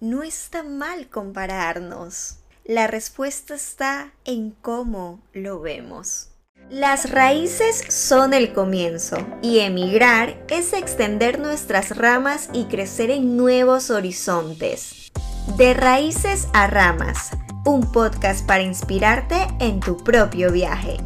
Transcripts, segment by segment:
no está mal compararnos. La respuesta está en cómo lo vemos. Las raíces son el comienzo y emigrar es extender nuestras ramas y crecer en nuevos horizontes. De raíces a ramas, un podcast para inspirarte en tu propio viaje.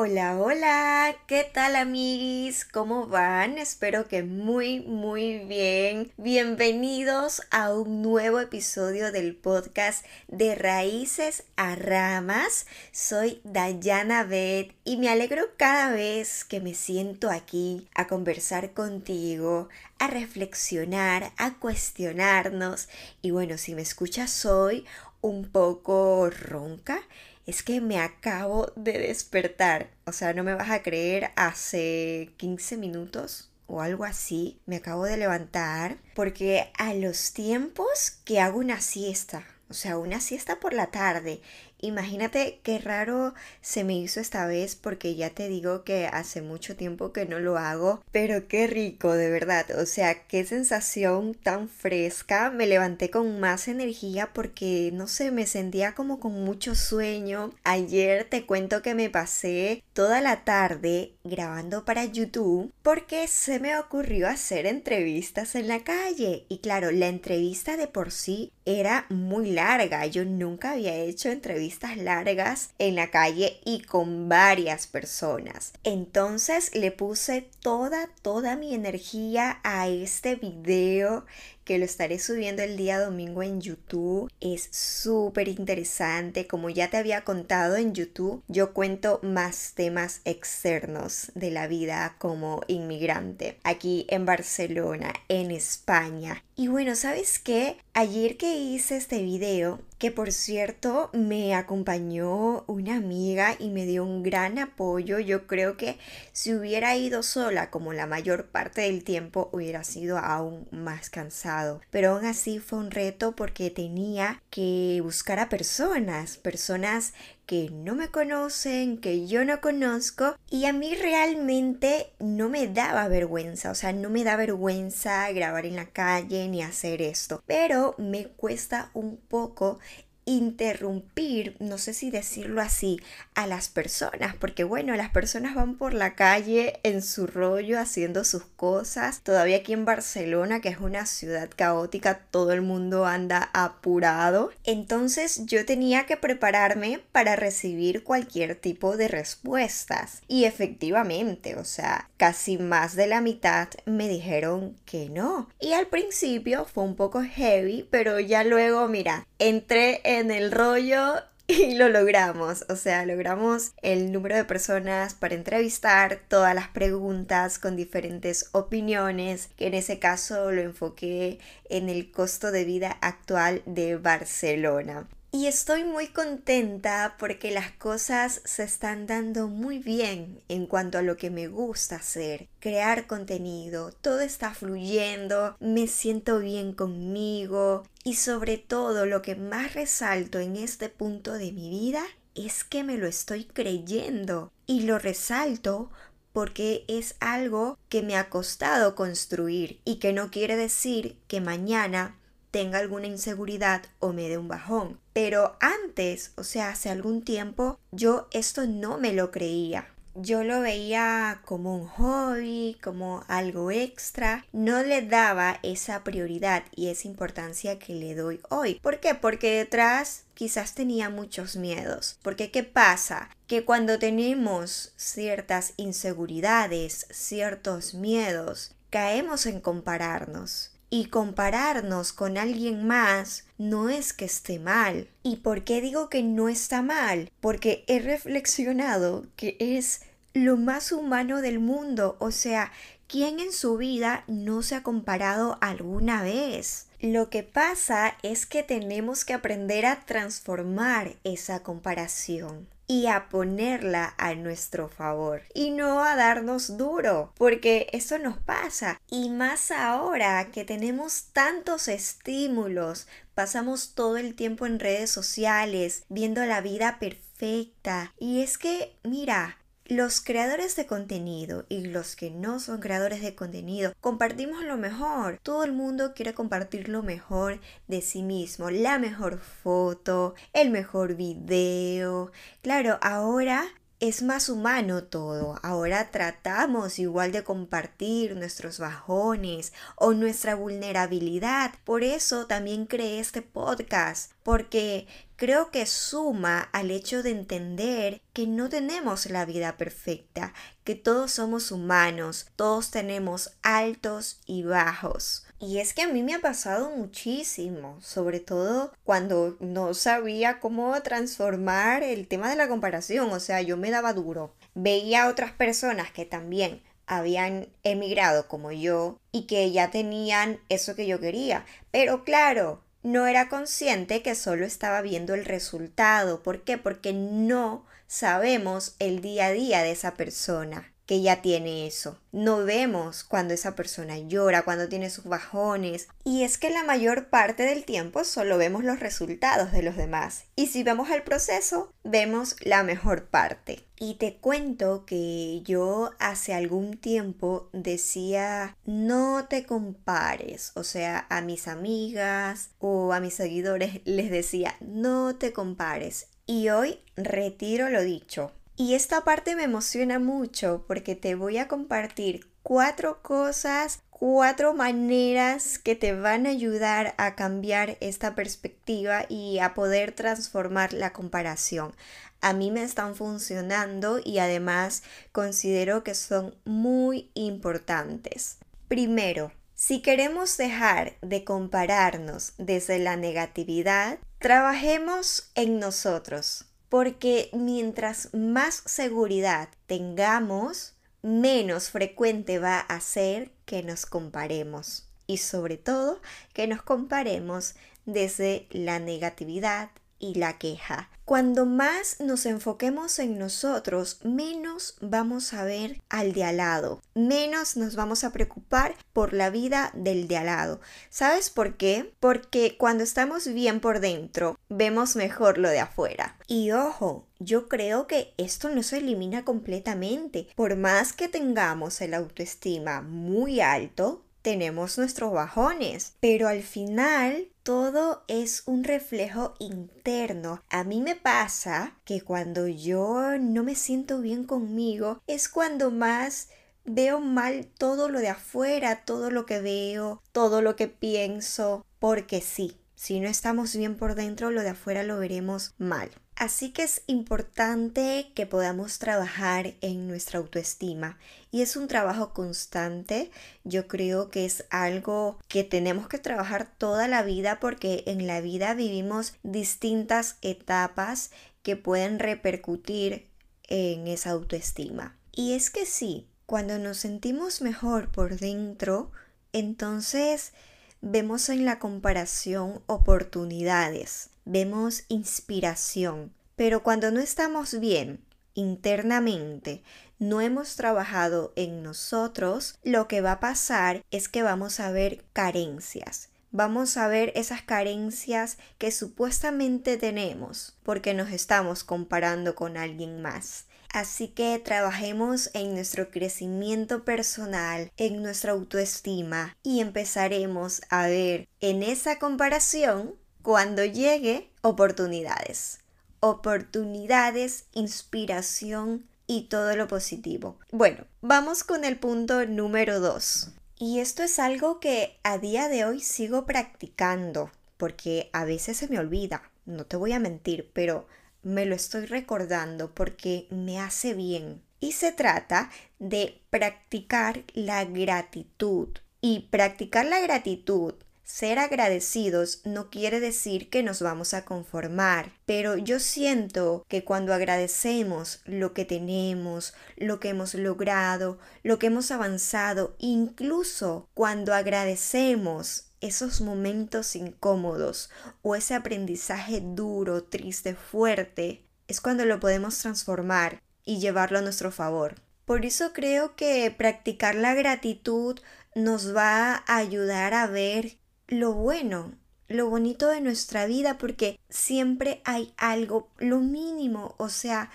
Hola, hola, ¿qué tal amigos? ¿Cómo van? Espero que muy, muy bien. Bienvenidos a un nuevo episodio del podcast de Raíces a Ramas. Soy Dayana Beth y me alegro cada vez que me siento aquí a conversar contigo, a reflexionar, a cuestionarnos. Y bueno, si me escuchas hoy un poco ronca, es que me acabo de despertar. O sea, no me vas a creer, hace 15 minutos o algo así, me acabo de levantar porque a los tiempos que hago una siesta, o sea, una siesta por la tarde Imagínate qué raro se me hizo esta vez porque ya te digo que hace mucho tiempo que no lo hago, pero qué rico, de verdad. O sea, qué sensación tan fresca. Me levanté con más energía porque, no sé, me sentía como con mucho sueño. Ayer te cuento que me pasé toda la tarde grabando para YouTube porque se me ocurrió hacer entrevistas en la calle. Y claro, la entrevista de por sí era muy larga. Yo nunca había hecho entrevistas largas en la calle y con varias personas. Entonces le puse toda, toda mi energía a este video que lo estaré subiendo el día domingo en YouTube. Es súper interesante. Como ya te había contado en YouTube, yo cuento más temas externos de la vida como inmigrante aquí en Barcelona, en España. Y bueno, ¿sabes qué? Ayer que hice este video, que por cierto me acompañó una amiga y me dio un gran apoyo, yo creo que si hubiera ido sola como la mayor parte del tiempo hubiera sido aún más cansada pero aún así fue un reto porque tenía que buscar a personas, personas que no me conocen, que yo no conozco y a mí realmente no me daba vergüenza, o sea, no me da vergüenza grabar en la calle ni hacer esto, pero me cuesta un poco interrumpir, no sé si decirlo así, a las personas, porque bueno, las personas van por la calle en su rollo haciendo sus cosas. Todavía aquí en Barcelona, que es una ciudad caótica, todo el mundo anda apurado. Entonces yo tenía que prepararme para recibir cualquier tipo de respuestas. Y efectivamente, o sea, casi más de la mitad me dijeron que no. Y al principio fue un poco heavy, pero ya luego, mira, entré en el rollo y lo logramos, o sea, logramos el número de personas para entrevistar, todas las preguntas con diferentes opiniones, que en ese caso lo enfoqué en el costo de vida actual de Barcelona. Y estoy muy contenta porque las cosas se están dando muy bien en cuanto a lo que me gusta hacer, crear contenido, todo está fluyendo, me siento bien conmigo y sobre todo lo que más resalto en este punto de mi vida es que me lo estoy creyendo y lo resalto porque es algo que me ha costado construir y que no quiere decir que mañana tenga alguna inseguridad o me dé un bajón. Pero antes, o sea, hace algún tiempo, yo esto no me lo creía. Yo lo veía como un hobby, como algo extra. No le daba esa prioridad y esa importancia que le doy hoy. ¿Por qué? Porque detrás quizás tenía muchos miedos. Porque ¿qué pasa? Que cuando tenemos ciertas inseguridades, ciertos miedos, caemos en compararnos y compararnos con alguien más no es que esté mal. ¿Y por qué digo que no está mal? Porque he reflexionado que es lo más humano del mundo, o sea, ¿quién en su vida no se ha comparado alguna vez? Lo que pasa es que tenemos que aprender a transformar esa comparación y a ponerla a nuestro favor y no a darnos duro, porque eso nos pasa. Y más ahora que tenemos tantos estímulos, pasamos todo el tiempo en redes sociales viendo la vida perfecta. Y es que mira, los creadores de contenido y los que no son creadores de contenido compartimos lo mejor. Todo el mundo quiere compartir lo mejor de sí mismo, la mejor foto, el mejor video. Claro, ahora es más humano todo. Ahora tratamos igual de compartir nuestros bajones o nuestra vulnerabilidad. Por eso también creé este podcast, porque creo que suma al hecho de entender que no tenemos la vida perfecta, que todos somos humanos, todos tenemos altos y bajos. Y es que a mí me ha pasado muchísimo, sobre todo cuando no sabía cómo transformar el tema de la comparación, o sea, yo me daba duro. Veía a otras personas que también habían emigrado como yo y que ya tenían eso que yo quería. Pero claro, no era consciente que solo estaba viendo el resultado. ¿Por qué? Porque no sabemos el día a día de esa persona que ya tiene eso. No vemos cuando esa persona llora, cuando tiene sus bajones. Y es que la mayor parte del tiempo solo vemos los resultados de los demás. Y si vemos el proceso, vemos la mejor parte. Y te cuento que yo hace algún tiempo decía, no te compares. O sea, a mis amigas o a mis seguidores les decía, no te compares. Y hoy retiro lo dicho. Y esta parte me emociona mucho porque te voy a compartir cuatro cosas, cuatro maneras que te van a ayudar a cambiar esta perspectiva y a poder transformar la comparación. A mí me están funcionando y además considero que son muy importantes. Primero, si queremos dejar de compararnos desde la negatividad, trabajemos en nosotros porque mientras más seguridad tengamos, menos frecuente va a ser que nos comparemos. Y sobre todo que nos comparemos desde la negatividad y la queja. Cuando más nos enfoquemos en nosotros, menos vamos a ver al de al lado, menos nos vamos a preocupar por la vida del de al lado. ¿Sabes por qué? Porque cuando estamos bien por dentro, vemos mejor lo de afuera. Y ojo, yo creo que esto no se elimina completamente. Por más que tengamos el autoestima muy alto, tenemos nuestros bajones, pero al final todo es un reflejo interno. A mí me pasa que cuando yo no me siento bien conmigo es cuando más veo mal todo lo de afuera, todo lo que veo, todo lo que pienso, porque sí, si no estamos bien por dentro, lo de afuera lo veremos mal. Así que es importante que podamos trabajar en nuestra autoestima y es un trabajo constante. Yo creo que es algo que tenemos que trabajar toda la vida porque en la vida vivimos distintas etapas que pueden repercutir en esa autoestima. Y es que sí, cuando nos sentimos mejor por dentro, entonces vemos en la comparación oportunidades vemos inspiración, pero cuando no estamos bien internamente, no hemos trabajado en nosotros, lo que va a pasar es que vamos a ver carencias. Vamos a ver esas carencias que supuestamente tenemos porque nos estamos comparando con alguien más. Así que trabajemos en nuestro crecimiento personal, en nuestra autoestima y empezaremos a ver en esa comparación cuando llegue oportunidades. Oportunidades, inspiración y todo lo positivo. Bueno, vamos con el punto número 2. Y esto es algo que a día de hoy sigo practicando, porque a veces se me olvida, no te voy a mentir, pero me lo estoy recordando porque me hace bien. Y se trata de practicar la gratitud. Y practicar la gratitud ser agradecidos no quiere decir que nos vamos a conformar, pero yo siento que cuando agradecemos lo que tenemos, lo que hemos logrado, lo que hemos avanzado, incluso cuando agradecemos esos momentos incómodos o ese aprendizaje duro, triste, fuerte, es cuando lo podemos transformar y llevarlo a nuestro favor. Por eso creo que practicar la gratitud nos va a ayudar a ver lo bueno, lo bonito de nuestra vida porque siempre hay algo, lo mínimo, o sea,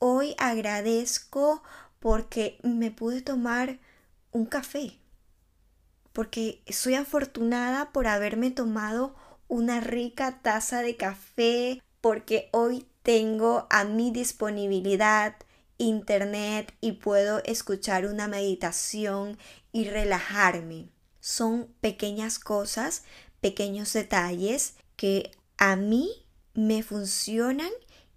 Hoy agradezco porque me pude tomar un café. Porque soy afortunada por haberme tomado una rica taza de café. Porque hoy tengo a mi disponibilidad internet y puedo escuchar una meditación y relajarme. Son pequeñas cosas, pequeños detalles que a mí me funcionan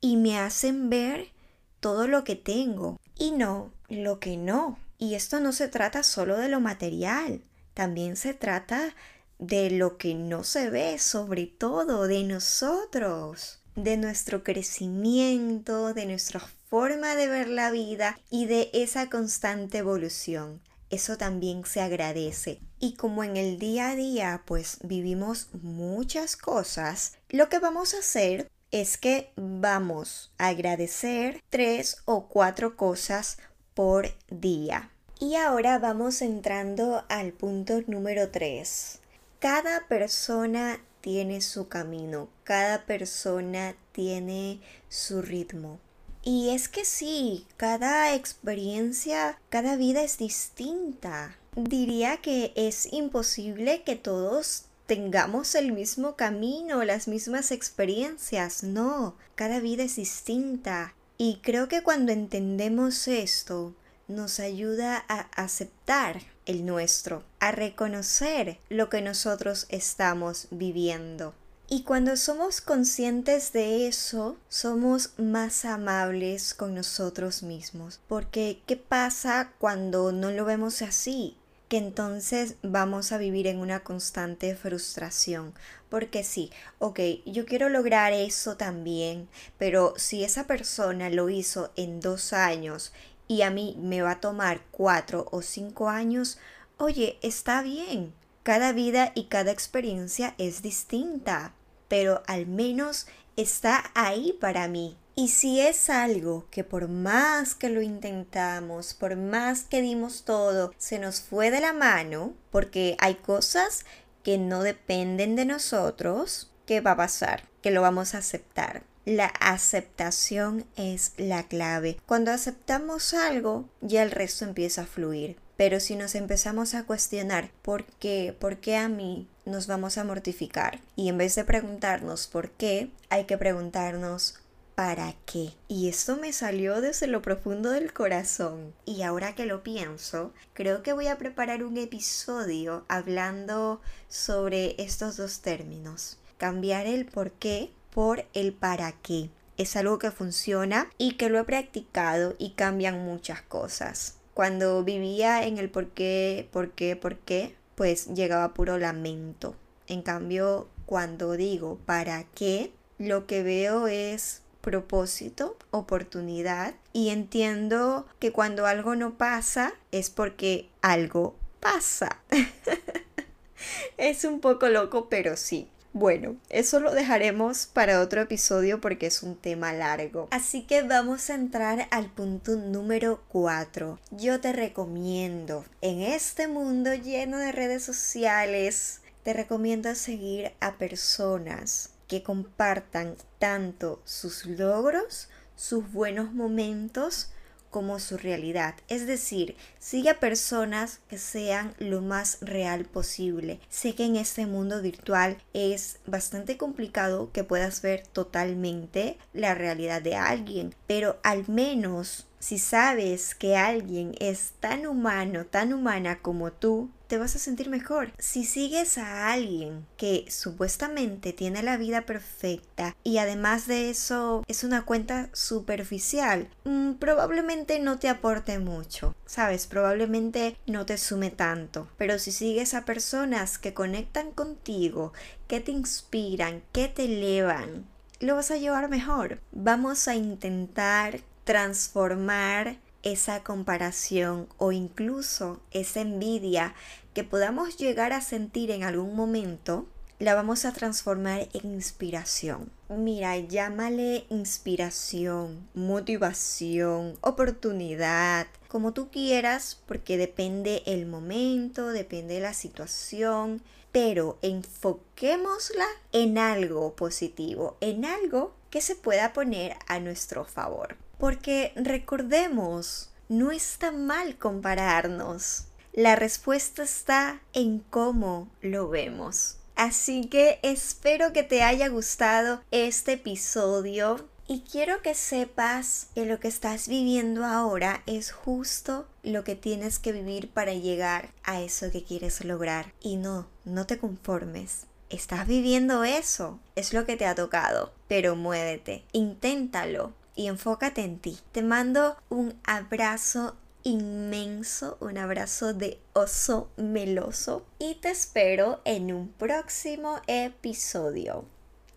y me hacen ver todo lo que tengo y no lo que no. Y esto no se trata solo de lo material, también se trata de lo que no se ve, sobre todo de nosotros, de nuestro crecimiento, de nuestra forma de ver la vida y de esa constante evolución. Eso también se agradece. Y como en el día a día pues vivimos muchas cosas, lo que vamos a hacer es que vamos a agradecer tres o cuatro cosas por día. Y ahora vamos entrando al punto número tres. Cada persona tiene su camino, cada persona tiene su ritmo. Y es que sí, cada experiencia, cada vida es distinta. Diría que es imposible que todos tengamos el mismo camino, las mismas experiencias. No, cada vida es distinta. Y creo que cuando entendemos esto, nos ayuda a aceptar el nuestro, a reconocer lo que nosotros estamos viviendo. Y cuando somos conscientes de eso, somos más amables con nosotros mismos. Porque, ¿qué pasa cuando no lo vemos así? que entonces vamos a vivir en una constante frustración. Porque sí, ok, yo quiero lograr eso también, pero si esa persona lo hizo en dos años y a mí me va a tomar cuatro o cinco años, oye, está bien. Cada vida y cada experiencia es distinta pero al menos está ahí para mí. Y si es algo que por más que lo intentamos, por más que dimos todo, se nos fue de la mano, porque hay cosas que no dependen de nosotros, ¿qué va a pasar? Que lo vamos a aceptar. La aceptación es la clave. Cuando aceptamos algo, ya el resto empieza a fluir. Pero si nos empezamos a cuestionar por qué, por qué a mí, nos vamos a mortificar. Y en vez de preguntarnos por qué, hay que preguntarnos ¿para qué? Y esto me salió desde lo profundo del corazón. Y ahora que lo pienso, creo que voy a preparar un episodio hablando sobre estos dos términos. Cambiar el por qué por el para qué. Es algo que funciona y que lo he practicado y cambian muchas cosas. Cuando vivía en el por qué, por qué, por qué, pues llegaba puro lamento. En cambio, cuando digo para qué, lo que veo es propósito, oportunidad y entiendo que cuando algo no pasa es porque algo pasa. es un poco loco, pero sí. Bueno, eso lo dejaremos para otro episodio porque es un tema largo. Así que vamos a entrar al punto número 4. Yo te recomiendo, en este mundo lleno de redes sociales, te recomiendo seguir a personas que compartan tanto sus logros, sus buenos momentos, como su realidad. Es decir, sigue a personas que sean lo más real posible. Sé que en este mundo virtual es bastante complicado que puedas ver totalmente la realidad de alguien, pero al menos si sabes que alguien es tan humano, tan humana como tú, te vas a sentir mejor. Si sigues a alguien que supuestamente tiene la vida perfecta y además de eso es una cuenta superficial, mm, probablemente no te aporte mucho, ¿sabes? Probablemente no te sume tanto. Pero si sigues a personas que conectan contigo, que te inspiran, que te elevan, lo vas a llevar mejor. Vamos a intentar transformar esa comparación o incluso esa envidia que podamos llegar a sentir en algún momento, la vamos a transformar en inspiración. Mira, llámale inspiración, motivación, oportunidad, como tú quieras, porque depende el momento, depende la situación, pero enfoquémosla en algo positivo, en algo que se pueda poner a nuestro favor. Porque recordemos, no está mal compararnos. La respuesta está en cómo lo vemos. Así que espero que te haya gustado este episodio y quiero que sepas que lo que estás viviendo ahora es justo lo que tienes que vivir para llegar a eso que quieres lograr. Y no, no te conformes. Estás viviendo eso, es lo que te ha tocado, pero muévete, inténtalo y enfócate en ti. Te mando un abrazo inmenso, un abrazo de oso meloso y te espero en un próximo episodio.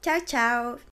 Chao, chao.